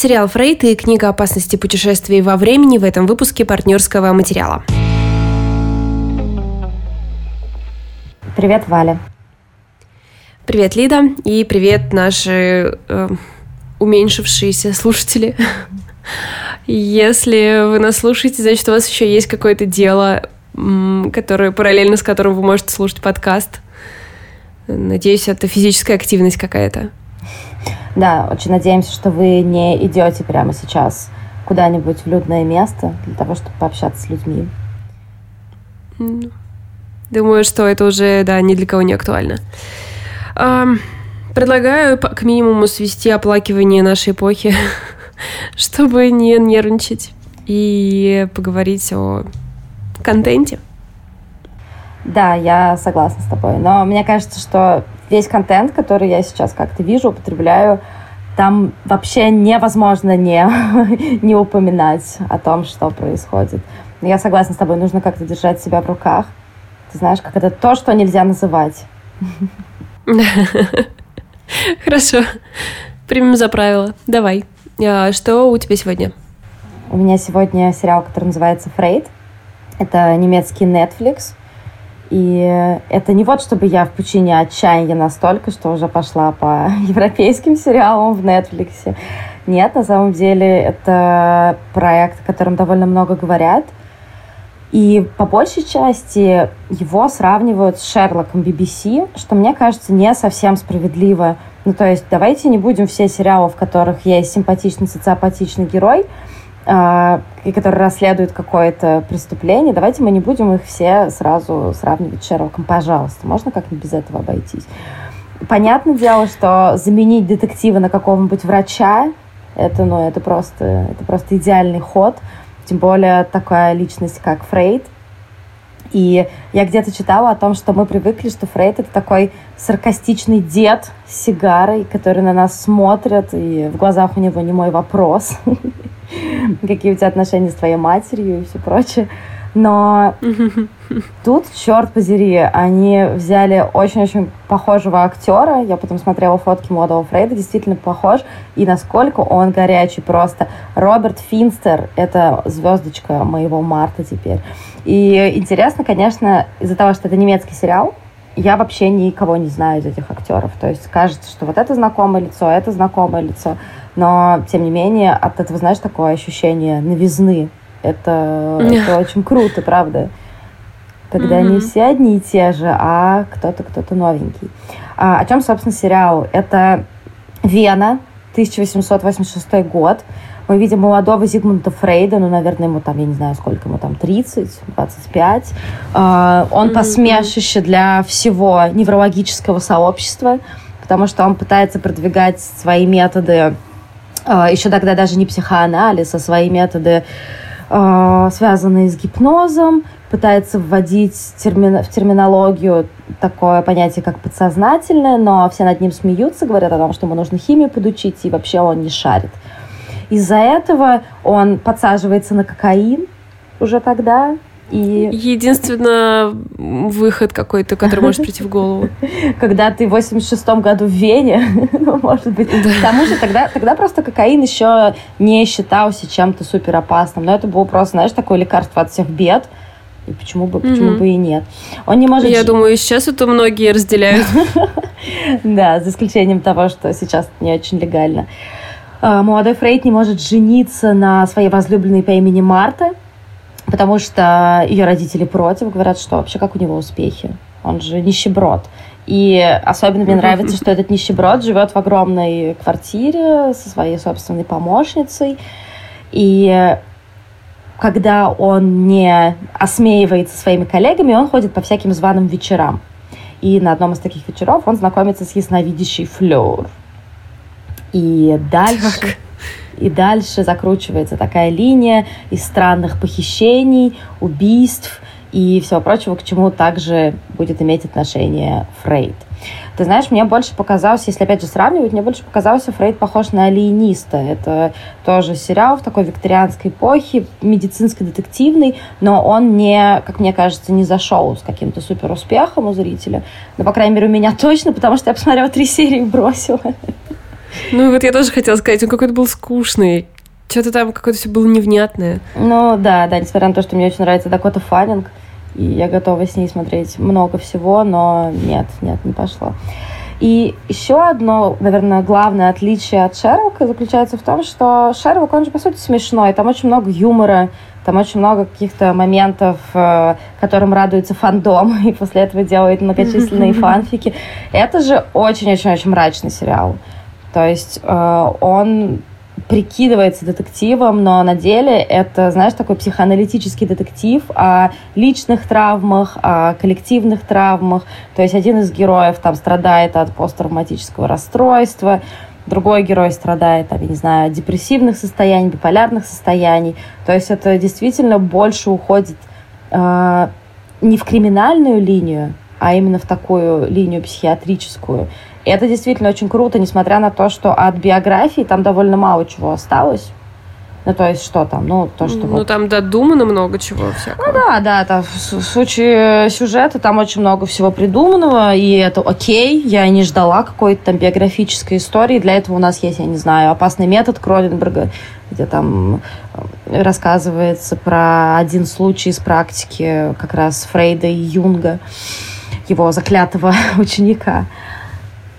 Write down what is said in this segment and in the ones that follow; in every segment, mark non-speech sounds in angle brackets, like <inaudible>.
Сериал «Фрейд» и книга «Опасности путешествий во времени» в этом выпуске партнерского материала. Привет, Валя. Привет, Лида. И привет, наши э, уменьшившиеся слушатели. Если вы нас слушаете, значит, у вас еще есть какое-то дело, которое параллельно с которым вы можете слушать подкаст. Надеюсь, это физическая активность какая-то. Да, очень надеемся, что вы не идете прямо сейчас куда-нибудь в людное место для того, чтобы пообщаться с людьми. Думаю, что это уже, да, ни для кого не актуально. Предлагаю к минимуму свести оплакивание нашей эпохи, <laughs> чтобы не нервничать и поговорить о контенте. Да, я согласна с тобой. Но мне кажется, что весь контент, который я сейчас как-то вижу, употребляю, там вообще невозможно не, <laughs> не упоминать о том, что происходит. Я согласна с тобой, нужно как-то держать себя в руках. Ты знаешь, как это то, что нельзя называть. <laughs> Хорошо. Примем за правило. Давай. А что у тебя сегодня? У меня сегодня сериал, который называется «Фрейд». Это немецкий Netflix. И это не вот, чтобы я в пучине отчаяния настолько, что уже пошла по <laughs> европейским сериалам в Netflix. Нет, на самом деле это проект, о котором довольно много говорят. И по большей части его сравнивают с Шерлоком BBC, что мне кажется не совсем справедливо. Ну, то есть давайте не будем все сериалы, в которых есть симпатичный, социопатичный герой, и который расследует какое-то преступление, давайте мы не будем их все сразу сравнивать с Шерлоком. Пожалуйста, можно как-нибудь без этого обойтись? Понятное дело, что заменить детектива на какого-нибудь врача, это, ну, это просто, это просто идеальный ход. Тем более такая личность, как Фрейд – и я где-то читала о том, что мы привыкли, что Фрейд это такой саркастичный дед с сигарой, который на нас смотрит, и в глазах у него не мой вопрос. <laughs> <laughs> Какие у тебя отношения с твоей матерью и все прочее. Но <laughs> тут, черт подери, они взяли очень-очень похожего актера. Я потом смотрела фотки молодого Фрейда, действительно похож. И насколько он горячий просто. Роберт Финстер — это звездочка моего марта теперь. И интересно, конечно, из-за того, что это немецкий сериал, я вообще никого не знаю из этих актеров. То есть кажется, что вот это знакомое лицо, это знакомое лицо. Но, тем не менее, от этого, знаешь, такое ощущение новизны это, <laughs> это очень круто, правда. Когда mm-hmm. не все одни и те же, а кто-то, кто-то новенький. А, о чем, собственно, сериал? Это Вена, 1886 год. Мы видим молодого Зигмунда Фрейда, ну, наверное, ему там, я не знаю, сколько ему там, 30, 25. А, он mm-hmm. посмешище для всего неврологического сообщества, потому что он пытается продвигать свои методы, а, еще тогда даже не психоанализ, а свои методы э, связанные с гипнозом, пытается вводить термин, в терминологию такое понятие, как подсознательное, но все над ним смеются, говорят о том, что ему нужно химию подучить, и вообще он не шарит. Из-за этого он подсаживается на кокаин уже тогда, и... Единственное, выход какой-то, который может <laughs> прийти в голову. Когда ты в 86-м году в Вене, <laughs> ну, может быть. Да. К тому же тогда, тогда просто кокаин еще не считался чем-то супер опасным. Но это было просто, знаешь, такое лекарство от всех бед. И почему бы, почему mm-hmm. бы и нет? Он не может... Я думаю, сейчас это многие разделяют. <laughs> Да, за исключением того, что сейчас не очень легально. А, молодой Фрейд не может жениться на своей возлюбленной по имени Марта, потому что ее родители против, говорят, что вообще как у него успехи. Он же нищеброд. И особенно мне нравится, что этот нищеброд живет в огромной квартире со своей собственной помощницей. И когда он не осмеивается своими коллегами, он ходит по всяким званым вечерам. И на одном из таких вечеров он знакомится с ясновидящей Флёр. И дальше... Так. И дальше закручивается такая линия из странных похищений, убийств и всего прочего, к чему также будет иметь отношение Фрейд. Ты знаешь, мне больше показалось, если опять же сравнивать, мне больше показался Фрейд похож на алиениста. Это тоже сериал в такой викторианской эпохе, медицинско-детективный, но он не, как мне кажется, не зашел с каким-то супер успехом у зрителя. Ну, по крайней мере, у меня <laughs> точно, потому что я посмотрела три серии и бросила. Ну вот я тоже хотела сказать, он какой-то был скучный. Что-то там какое-то все было невнятное. Ну да, да, несмотря на то, что мне очень нравится Дакота Фаннинг, и я готова с ней смотреть много всего, но нет, нет, не пошло. И еще одно, наверное, главное отличие от Шерлока заключается в том, что Шерлок, он же, по сути, смешной. Там очень много юмора, там очень много каких-то моментов, э, которым радуется фандом, <laughs> и после этого делает многочисленные <laughs> фанфики. Это же очень-очень-очень мрачный сериал. То есть э, он прикидывается детективом, но на деле это, знаешь, такой психоаналитический детектив о личных травмах, о коллективных травмах. То есть один из героев там страдает от посттравматического расстройства, другой герой страдает, там, я не знаю, депрессивных состояний, биполярных состояний. То есть это действительно больше уходит э, не в криминальную линию, а именно в такую линию психиатрическую. И это действительно очень круто, несмотря на то, что от биографии там довольно мало чего осталось. Ну, то есть, что там? Ну, то, что... Ну, вот... там додумано много чего всякого. Ну, да, да, там, в случае сюжета там очень много всего придуманного, и это окей. Я не ждала какой-то там биографической истории. Для этого у нас есть, я не знаю, «Опасный метод» Кроленберга, где там э, рассказывается про один случай из практики как раз Фрейда и Юнга, его заклятого <laughs> ученика.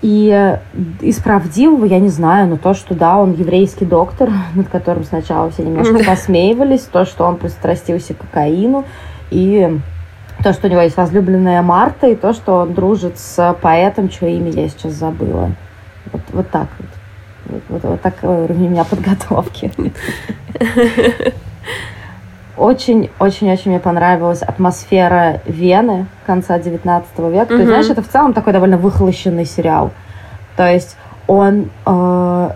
И из правдивого я не знаю, но то, что да, он еврейский доктор, <laughs> над которым сначала все немножко посмеивались, то, что он пристрастился к кокаину, и то, что у него есть возлюбленная Марта, и то, что он дружит с поэтом, чье имя я сейчас забыла. Вот, вот так вот. Вот, вот, вот такой уровень у меня подготовки. <laughs> Очень-очень-очень мне понравилась атмосфера Вены конца 19 века. Mm-hmm. То есть, знаешь, это в целом такой довольно выхолощенный сериал. То есть он э,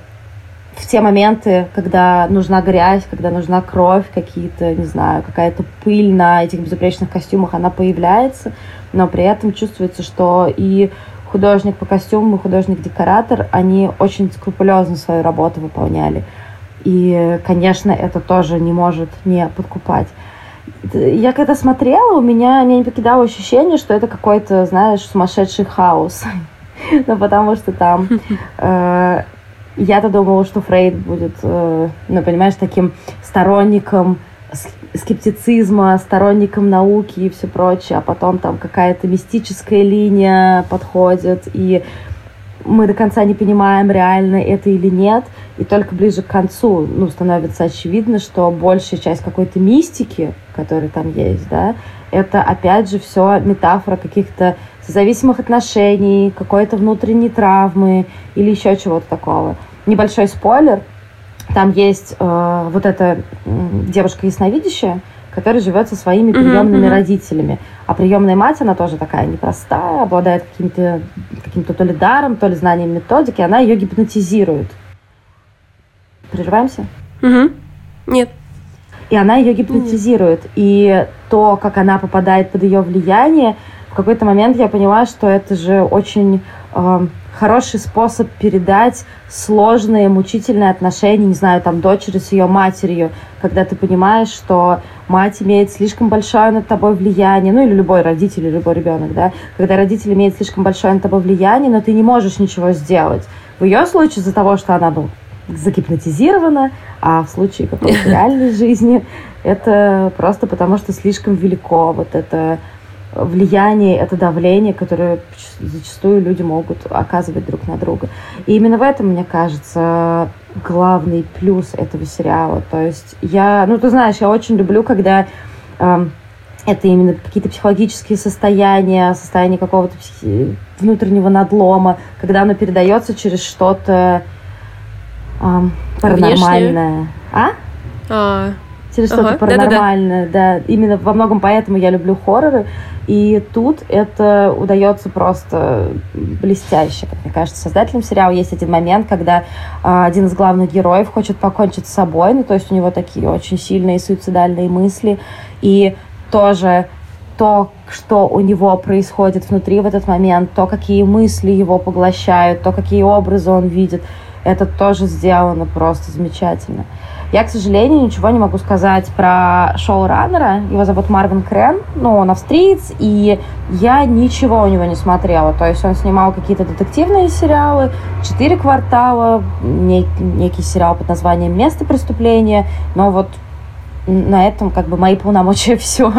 в те моменты, когда нужна грязь, когда нужна кровь, какие-то, не знаю, какая-то пыль на этих безупречных костюмах, она появляется, но при этом чувствуется, что и художник по костюмам, и художник-декоратор, они очень скрупулезно свою работу выполняли. И, конечно, это тоже не может не подкупать. Я когда смотрела, у меня, меня не покидало ощущение, что это какой-то, знаешь, сумасшедший хаос. <laughs> ну, потому что там... <laughs> Э, я-то думала, что Фрейд будет, э, ну, понимаешь, таким сторонником скептицизма, сторонником науки и все прочее, а потом там какая-то мистическая линия подходит, и мы до конца не понимаем, реально это или нет, и только ближе к концу ну, становится очевидно, что большая часть какой-то мистики, которая там есть, да, это опять же все метафора каких-то зависимых отношений, какой-то внутренней травмы или еще чего-то такого. Небольшой спойлер. Там есть э, вот эта девушка ясновидящая, который живет со своими приемными uh-huh, родителями. А приемная мать, она тоже такая непростая, обладает каким-то каким-то то ли даром, то ли знанием методики, она ее гипнотизирует. Прерываемся? Угу. Нет. И она ее гипнотизирует. Нет. И то, как она попадает под ее влияние, в какой-то момент я поняла, что это же очень э, хороший способ передать сложные, мучительные отношения, не знаю, там, дочери с ее матерью, когда ты понимаешь, что мать имеет слишком большое над тобой влияние, ну или любой родитель, или любой ребенок, да, когда родитель имеет слишком большое над тобой влияние, но ты не можешь ничего сделать. В ее случае из-за того, что она, ну, загипнотизирована, а в случае какой-то <laughs> реальной жизни это просто потому, что слишком велико вот это влияние, это давление, которое зачастую люди могут оказывать друг на друга. И именно в этом, мне кажется, главный плюс этого сериала. То есть я, ну ты знаешь, я очень люблю, когда э, это именно какие-то психологические состояния, состояние какого-то психи- внутреннего надлома, когда оно передается через что-то э, паранормальное. Внешнее? А? А, через ага, что-то паранормальное, да, да. Именно во многом поэтому я люблю хорроры. И тут это удается просто блестяще. Как мне кажется, создателям сериала есть один момент, когда а, один из главных героев хочет покончить с собой, ну, то есть у него такие очень сильные суицидальные мысли. И тоже то, что у него происходит внутри в этот момент, то, какие мысли его поглощают, то, какие образы он видит – это тоже сделано просто замечательно. Я, к сожалению, ничего не могу сказать про шоураннера. Его зовут Марвин Крен, ну, он австриец, и я ничего у него не смотрела. То есть он снимал какие-то детективные сериалы, «Четыре квартала», нек- некий сериал под названием «Место преступления», но вот на этом как бы мои полномочия <laughs> все,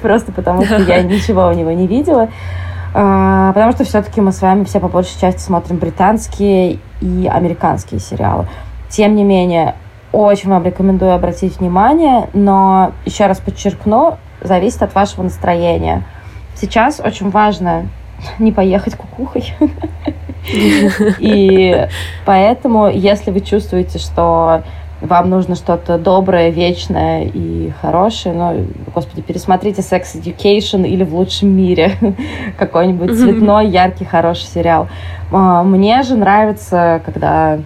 просто потому что я ничего у него не видела. А, потому что все-таки мы с вами все по большей части смотрим британские и американские сериалы. Тем не менее, очень вам рекомендую обратить внимание, но еще раз подчеркну, зависит от вашего настроения. Сейчас очень важно <laughs> не поехать кукухой. <laughs> И поэтому, если вы чувствуете, что вам нужно что-то доброе, вечное и хорошее, ну, господи, пересмотрите Sex Education или в лучшем мире <laughs> какой-нибудь цветной, яркий, хороший сериал. А, мне же нравится, когда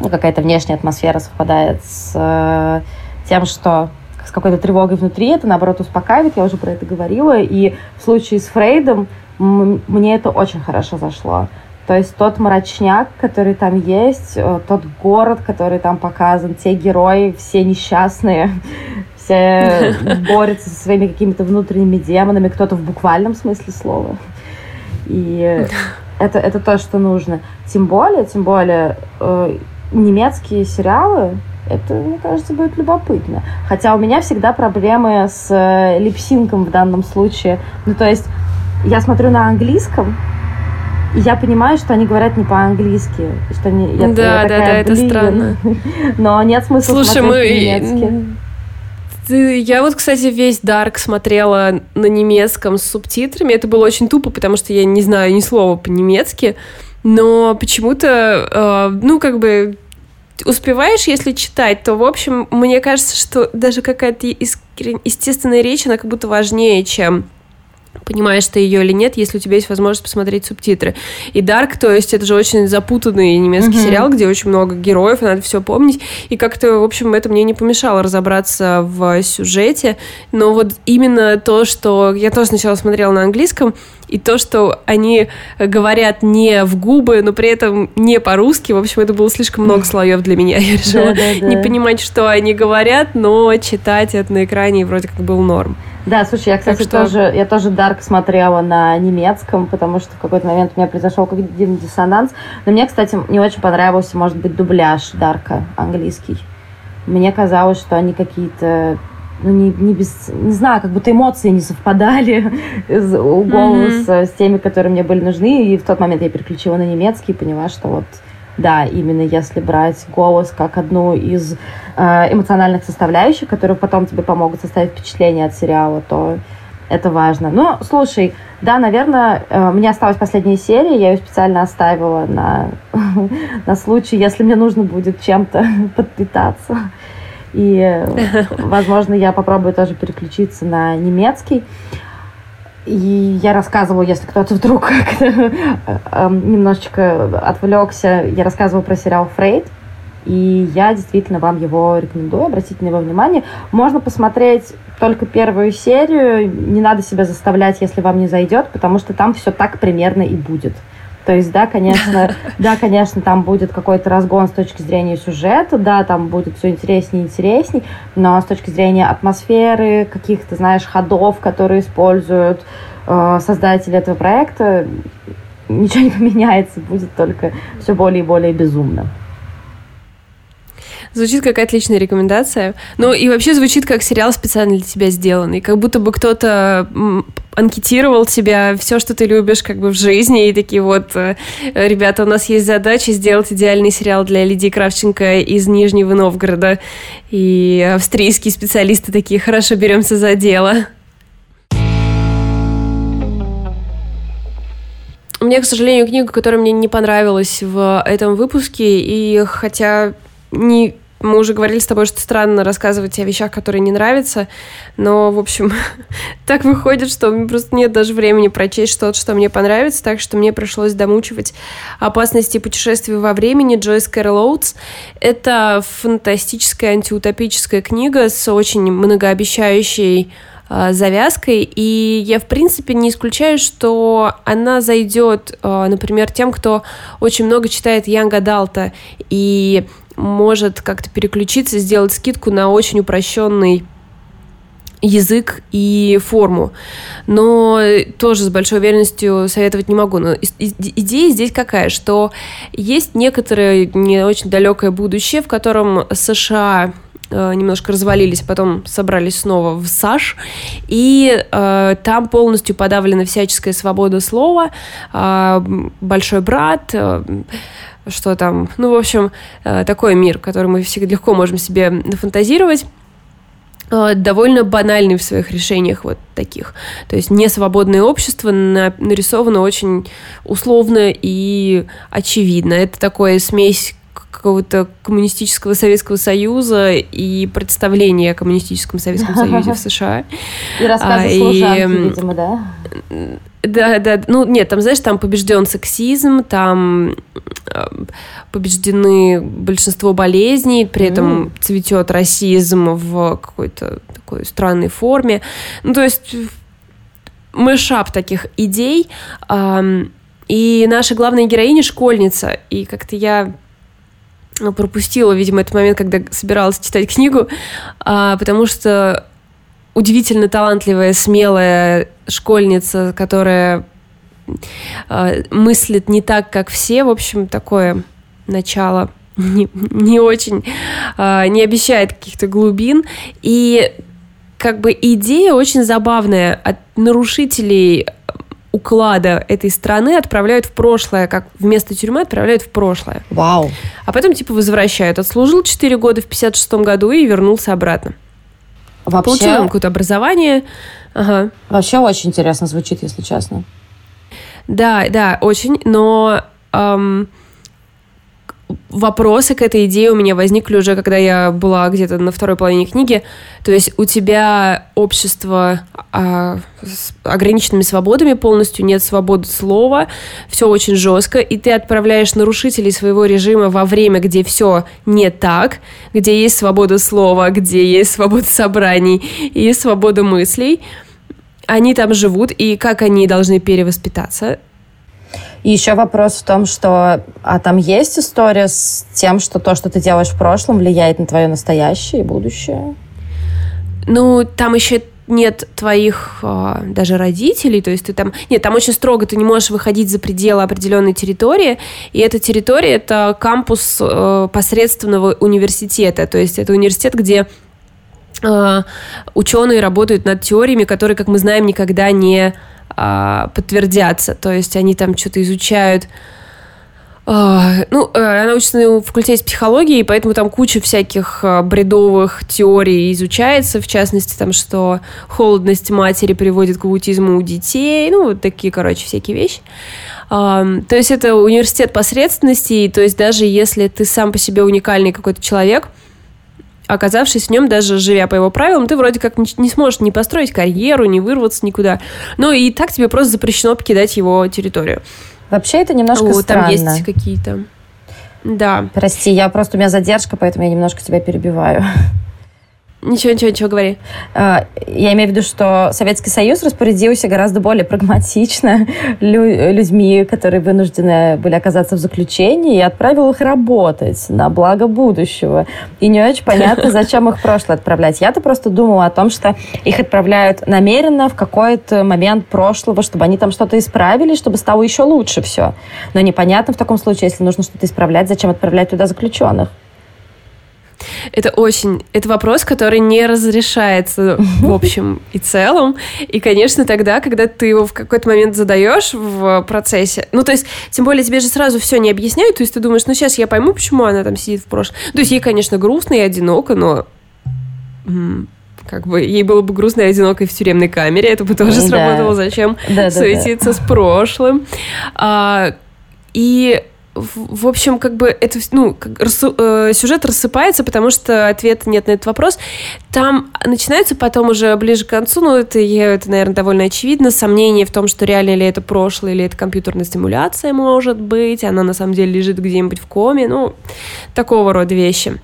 ну, какая-то внешняя атмосфера совпадает с э, тем, что с какой-то тревогой внутри, это, наоборот, успокаивает, я уже про это говорила, и в случае с Фрейдом мне это очень хорошо зашло. То есть тот мрачняк, который там есть, э, тот город, который там показан, те герои, все несчастные, <laughs> все <laughs> борются со своими какими-то внутренними демонами, кто-то в буквальном смысле слова. И <laughs> это, это то, что нужно. Тем более, тем более, э, немецкие сериалы, это, мне кажется, будет любопытно. Хотя у меня всегда проблемы с э, липсинком в данном случае. Ну, то есть я смотрю на английском, и я понимаю, что они говорят не по-английски. Что они, я, да, я такая, да, да, это странно. <laughs> Но нет смысла Слушай, смотреть мы... по-немецки. Я вот, кстати, весь Дарк смотрела на немецком с субтитрами. Это было очень тупо, потому что я не знаю ни слова по-немецки. Но почему-то, э, ну, как бы успеваешь, если читать, то, в общем, мне кажется, что даже какая-то естественная речь, она как будто важнее, чем понимаешь ты ее или нет, если у тебя есть возможность посмотреть субтитры. И Dark, то есть это же очень запутанный немецкий mm-hmm. сериал, где очень много героев, надо все помнить. И как-то, в общем, это мне не помешало разобраться в сюжете. Но вот именно то, что я тоже сначала смотрела на английском, и то, что они говорят не в губы, но при этом не по-русски, в общем, это было слишком много слоев для меня. <laughs> Я решила не понимать, что они говорят, но читать это на экране вроде как был норм. Да, слушай, я, кстати, что... тоже, я тоже Дарк смотрела на немецком, потому что в какой-то момент у меня произошел какой-то диссонанс. Но мне, кстати, не очень понравился, может быть, дубляж Дарка английский. Мне казалось, что они какие-то ну, не, не, без, не знаю, как будто эмоции не совпадали <laughs> у голоса mm-hmm. с теми, которые мне были нужны. И в тот момент я переключила на немецкий и поняла, что вот да, именно если брать голос как одну из э, эмоциональных составляющих, которые потом тебе помогут составить впечатление от сериала, то это важно. Ну, слушай, да, наверное, э, мне осталась последняя серия, я ее специально оставила на, <laughs> на случай, если мне нужно будет чем-то <laughs> подпитаться. И, <laughs> возможно, я попробую тоже переключиться на немецкий. И я рассказывала, если кто-то вдруг <laughs> эм, немножечко отвлекся, я рассказывала про сериал «Фрейд», и я действительно вам его рекомендую, обратите на него внимание. Можно посмотреть только первую серию, не надо себя заставлять, если вам не зайдет, потому что там все так примерно и будет. То есть, да, конечно, <laughs> да, конечно, там будет какой-то разгон с точки зрения сюжета, да, там будет все интереснее и интересней, но с точки зрения атмосферы, каких-то, знаешь, ходов, которые используют э, создатели этого проекта, ничего не <laughs> поменяется, будет только все более и более безумно. Звучит как отличная рекомендация. Ну и вообще звучит как сериал специально для тебя сделанный. Как будто бы кто-то анкетировал тебя, все, что ты любишь как бы в жизни, и такие вот, э, ребята, у нас есть задача сделать идеальный сериал для Лидии Кравченко из Нижнего Новгорода. И австрийские специалисты такие, хорошо, беремся за дело. У меня, к сожалению, книга, которая мне не понравилась в этом выпуске, и хотя не мы уже говорили с тобой, что странно рассказывать о вещах, которые не нравятся, но, в общем, <laughs> так выходит, что у меня просто нет даже времени прочесть что-то, что мне понравится, так что мне пришлось домучивать «Опасности путешествий во времени» Джойс Кэрол Оутс. Это фантастическая антиутопическая книга с очень многообещающей э, завязкой, и я, в принципе, не исключаю, что она зайдет, э, например, тем, кто очень много читает Янга Далта и может как-то переключиться, сделать скидку на очень упрощенный язык и форму. Но тоже с большой уверенностью советовать не могу. Но идея здесь какая, что есть некоторое не очень далекое будущее, в котором США э, немножко развалились, потом собрались снова в САШ, и э, там полностью подавлена всяческая свобода слова, э, большой брат, э, что там, ну, в общем, э, такой мир, который мы всегда легко можем себе фантазировать. Э, довольно банальный в своих решениях вот таких. То есть несвободное общество нарисовано очень условно и очевидно. Это такое смесь какого-то коммунистического Советского Союза и представления о коммунистическом Советском <laughs> Союзе в США. И рассказы а, служанки, видимо, да? Да, да, ну нет, там, знаешь, там побежден сексизм, там э, побеждены большинство болезней, при этом цветет расизм в какой-то такой странной форме. Ну, то есть мышап таких идей. И наша главная героиня школьница. И как-то я пропустила, видимо, этот момент, когда собиралась читать книгу, а, потому что удивительно талантливая, смелая школьница, которая э, мыслит не так, как все. В общем, такое начало <laughs> не, не очень, э, не обещает каких-то глубин. И как бы идея очень забавная. От нарушителей уклада этой страны отправляют в прошлое, как вместо тюрьмы отправляют в прошлое. Вау. А потом типа возвращают. Отслужил 4 года в 56 году и вернулся обратно. Вообще... Получил какое-то образование. Ага. Вообще очень интересно звучит, если честно. Да, да, очень, но эм, вопросы к этой идее у меня возникли уже, когда я была где-то на второй половине книги. То есть у тебя общество а, с ограниченными свободами полностью, нет свободы слова, все очень жестко, и ты отправляешь нарушителей своего режима во время, где все не так, где есть свобода слова, где есть свобода собраний и свобода мыслей. Они там живут, и как они должны перевоспитаться, и еще вопрос в том, что а там есть история с тем, что то, что ты делаешь в прошлом, влияет на твое настоящее и будущее? Ну, там еще нет твоих э, даже родителей, то есть ты там... Нет, там очень строго, ты не можешь выходить за пределы определенной территории, и эта территория — это кампус э, посредственного университета, то есть это университет, где э, ученые работают над теориями, которые, как мы знаем, никогда не а, подтвердятся. То есть они там что-то изучают. А, ну, э, она учится на факультете психологии, поэтому там куча всяких а, бредовых теорий изучается, в частности, там, что холодность матери приводит к аутизму у детей, ну, вот такие, короче, всякие вещи. То есть это университет посредственности, то есть даже если ты сам по себе уникальный какой-то человек – оказавшись в нем, даже живя по его правилам, ты вроде как не, сможешь ни построить карьеру, ни вырваться никуда. Но и так тебе просто запрещено покидать его территорию. Вообще это немножко О, странно. Там есть какие-то... Да. Прости, я просто у меня задержка, поэтому я немножко тебя перебиваю. Ничего, ничего, ничего, говори. А, я имею в виду, что Советский Союз распорядился гораздо более прагматично людьми, которые вынуждены были оказаться в заключении, и отправил их работать на благо будущего. И не очень понятно, зачем их прошлое отправлять. Я-то просто думала о том, что их отправляют намеренно в какой-то момент прошлого, чтобы они там что-то исправили, чтобы стало еще лучше все. Но непонятно в таком случае, если нужно что-то исправлять, зачем отправлять туда заключенных. Это очень... Это вопрос, который не разрешается в <laughs> общем и целом. И, конечно, тогда, когда ты его в какой-то момент задаешь в процессе, ну, то есть, тем более тебе же сразу все не объясняют, то есть ты думаешь, ну, сейчас я пойму, почему она там сидит в прошлом. То есть ей, конечно, грустно и одиноко, но как бы ей было бы грустно и одиноко в тюремной камере, это бы тоже да. сработало. Зачем да, суетиться да, да. с прошлым? А, и в общем, как бы это, ну, как, рассу, э, сюжет рассыпается, потому что ответа нет на этот вопрос. Там начинается потом уже ближе к концу, ну, это, это, наверное, довольно очевидно, сомнение в том, что реально ли это прошлое, или это компьютерная стимуляция, может быть, она на самом деле лежит где-нибудь в коме, ну, такого рода вещи.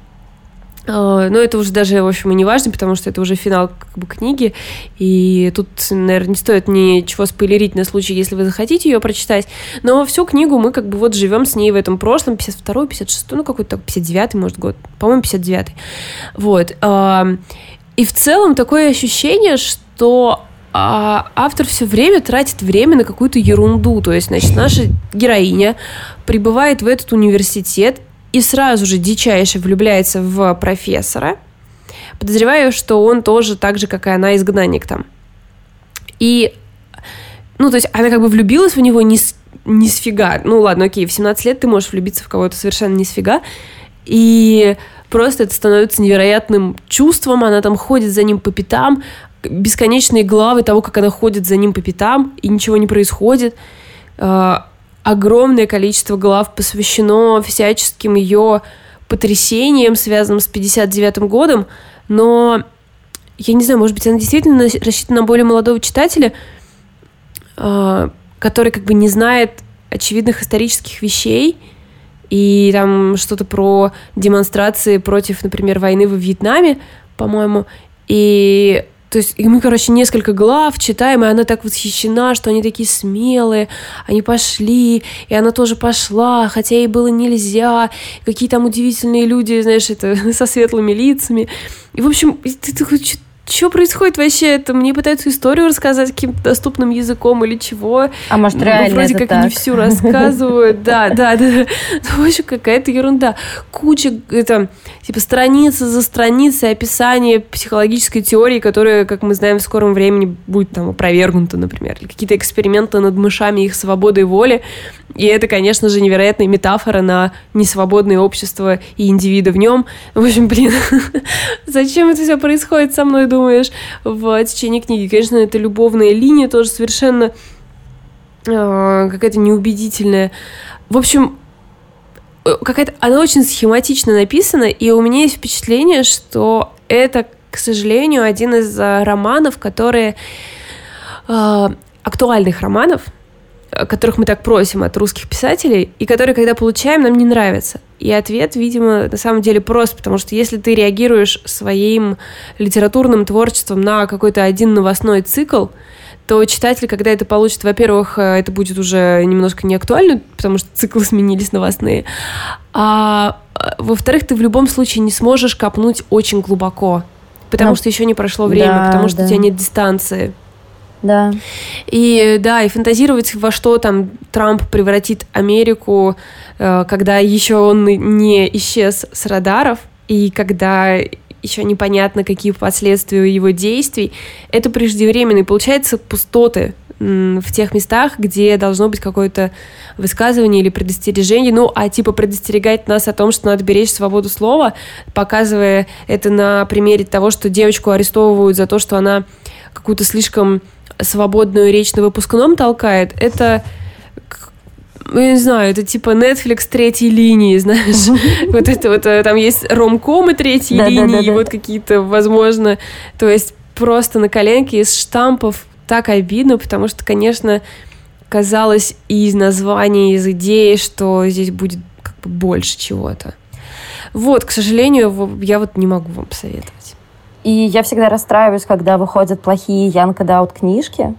А, но это уже даже, в общем, и не важно, потому что это уже финал как бы, книги, и тут, наверное, не стоит ничего спойлерить на случай, если вы захотите ее прочитать. Но всю книгу мы как бы вот живем с ней в этом прошлом, 52-й, 56-й, ну какой-то 59-й, может, год, по-моему, 59-й. Вот. А, и в целом такое ощущение, что а автор все время тратит время на какую-то ерунду. То есть, значит, наша героиня прибывает в этот университет и сразу же дичайше влюбляется в профессора. Подозреваю, что он тоже так же, как и она, изгнанник там. И, ну, то есть она как бы влюбилась в него не с, не с фига. Ну, ладно, окей, в 17 лет ты можешь влюбиться в кого-то совершенно не с фига. И просто это становится невероятным чувством. Она там ходит за ним по пятам, бесконечные главы того, как она ходит за ним по пятам, и ничего не происходит. А, огромное количество глав посвящено всяческим ее потрясениям, связанным с 59 годом, но я не знаю, может быть, она действительно рассчитана на более молодого читателя, а, который как бы не знает очевидных исторических вещей, и там что-то про демонстрации против, например, войны во Вьетнаме, по-моему, и то есть и мы, короче, несколько глав читаем, и она так восхищена, что они такие смелые, они пошли, и она тоже пошла, хотя ей было нельзя, какие там удивительные люди, знаешь, это <laughs> со светлыми лицами. И, в общем, ты такой, что происходит вообще? Это мне пытаются историю рассказать каким-то доступным языком или чего. А может, ну, реально Вроде как так. не всю рассказывают. <laughs> Да, да, да. Ну, в общем, какая-то ерунда. Куча, это, типа, страницы за страницей описания психологической теории, которая, как мы знаем, в скором времени будет там опровергнута, например. Или какие-то эксперименты над мышами, их свободой воли. И это, конечно же, невероятная метафора на несвободное общество и индивида в нем. В общем, блин, <laughs> зачем это все происходит со мной, думаешь, в течение книги? Конечно, это любовная линия тоже совершенно э, какая-то неубедительная. В общем, э, какая-то она очень схематично написана, и у меня есть впечатление, что это, к сожалению, один из э, романов, которые э, актуальных романов, которых мы так просим от русских писателей, и которые, когда получаем, нам не нравятся. И ответ, видимо, на самом деле прост, потому что если ты реагируешь своим литературным творчеством на какой-то один новостной цикл, то читатель, когда это получит, во-первых, э, это будет уже немножко не актуально, потому что циклы <laughs> сменились новостные, а э, во-вторых, ты в любом случае не сможешь копнуть очень глубоко, потому ну, что еще не прошло время, да, потому что да. у тебя нет дистанции. Да. И да, и фантазировать, во что там Трамп превратит Америку, э, когда еще он не исчез с радаров, и когда еще непонятно, какие последствия его действий, это преждевременно. И получается пустоты в тех местах, где должно быть какое-то высказывание или предостережение, ну, а типа предостерегать нас о том, что надо беречь свободу слова, показывая это на примере того, что девочку арестовывают за то, что она какую-то слишком свободную речь на выпускном толкает, это ну, я не знаю, это типа Netflix третьей линии, <laughs> знаешь. Вот это вот, э, там есть ромкомы третьей линии, вот какие-то, возможно, то есть просто на коленке из штампов так обидно, потому что, конечно, казалось и из названия, из идеи, что здесь будет как бы больше чего-то. Вот, к сожалению, я вот не могу вам посоветовать. И я всегда расстраиваюсь, когда выходят плохие Янка Даут книжки.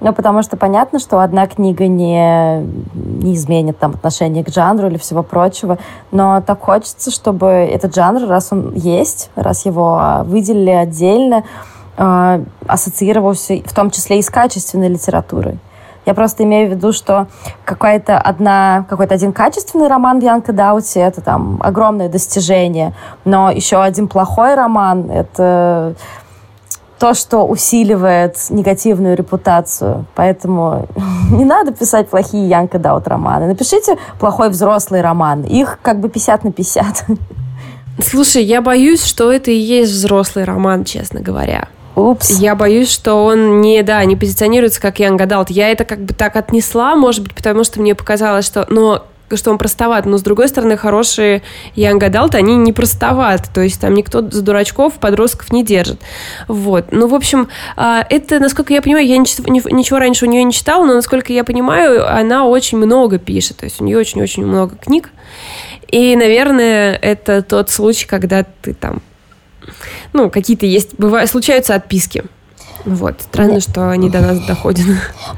Ну, потому что понятно, что одна книга не, не изменит там отношение к жанру или всего прочего, но так хочется, чтобы этот жанр, раз он есть, раз его выделили отдельно, э, ассоциировался в том числе и с качественной литературой. Я просто имею в виду, что какая-то одна, какой-то один качественный роман Янка Дауте — это там огромное достижение, но еще один плохой роман — это то, что усиливает негативную репутацию. Поэтому <laughs> не надо писать плохие Янка Даут романы. Напишите плохой взрослый роман. Их как бы 50 на 50. <laughs> Слушай, я боюсь, что это и есть взрослый роман, честно говоря. Упс. Я боюсь, что он не, да, не позиционируется как Young Adult. Я это как бы так отнесла, может быть, потому что мне показалось, что... Но что он простоват, но с другой стороны, хорошие young adult, они не простоваты, то есть там никто за дурачков подростков не держит. Вот. Ну, в общем, а, это, насколько я понимаю, я ничего раньше у нее не читала, но, насколько я понимаю, она очень много пишет, то есть у нее очень-очень много книг, И, наверное, это тот случай, когда ты там, ну, какие-то есть, бывают, случаются отписки. Вот. Странно, что они до нас доходят.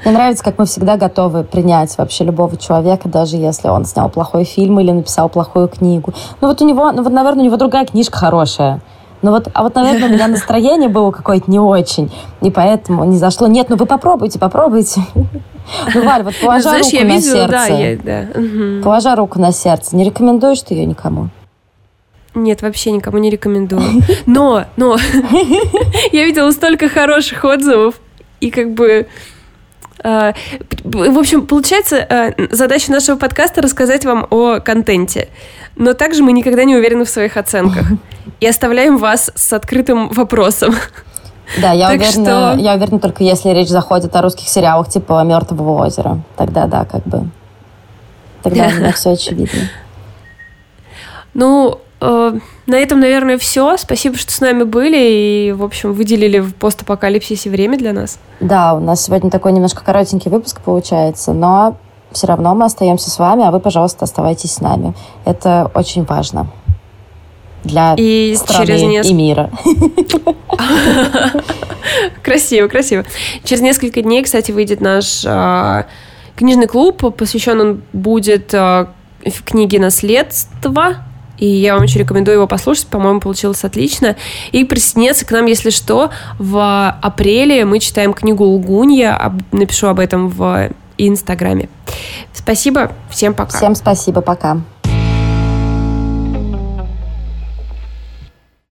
Мне нравится, как мы всегда готовы принять вообще любого человека, даже если он снял плохой фильм или написал плохую книгу. Ну вот у него, ну вот, наверное, у него другая книжка хорошая. Ну вот, а вот, наверное, у меня настроение было какое-то не очень, и поэтому не зашло. Нет, ну вы попробуйте, попробуйте. Ну, Валь, вот положа Знаешь, руку на сердце. Положа руку на сердце. Не рекомендуешь ты ее никому? Нет, вообще никому не рекомендую. <laughs> Но, но, <laughs> я видела столько хороших отзывов, и как бы... Uh, в общем, получается, uh, задача нашего подкаста рассказать вам о контенте. Но также мы никогда не уверены в своих оценках. <laughs> И оставляем вас с открытым вопросом. Да, я уверена, что... я уверена только если речь заходит о русских сериалах типа «Мертвого озера». Тогда да, как бы. Тогда у меня все очевидно. Ну, э, на этом, наверное, все. Спасибо, что с нами были и, в общем, выделили в постапокалипсисе время для нас. Да, у нас сегодня такой немножко коротенький выпуск получается, но все равно мы остаемся с вами, а вы, пожалуйста, оставайтесь с нами. Это очень важно для и страны через неск... и мира. <laughs> <laughs> Красиво, красиво. Через несколько дней, кстати, выйдет наш э, книжный клуб. Посвящен он будет э, книге «Наследство». И я вам очень рекомендую его послушать. По-моему, получилось отлично. И присоединяться к нам, если что. В апреле мы читаем книгу «Лгунья». Напишу об этом в Инстаграме. Спасибо. Всем пока. Всем спасибо. Пока.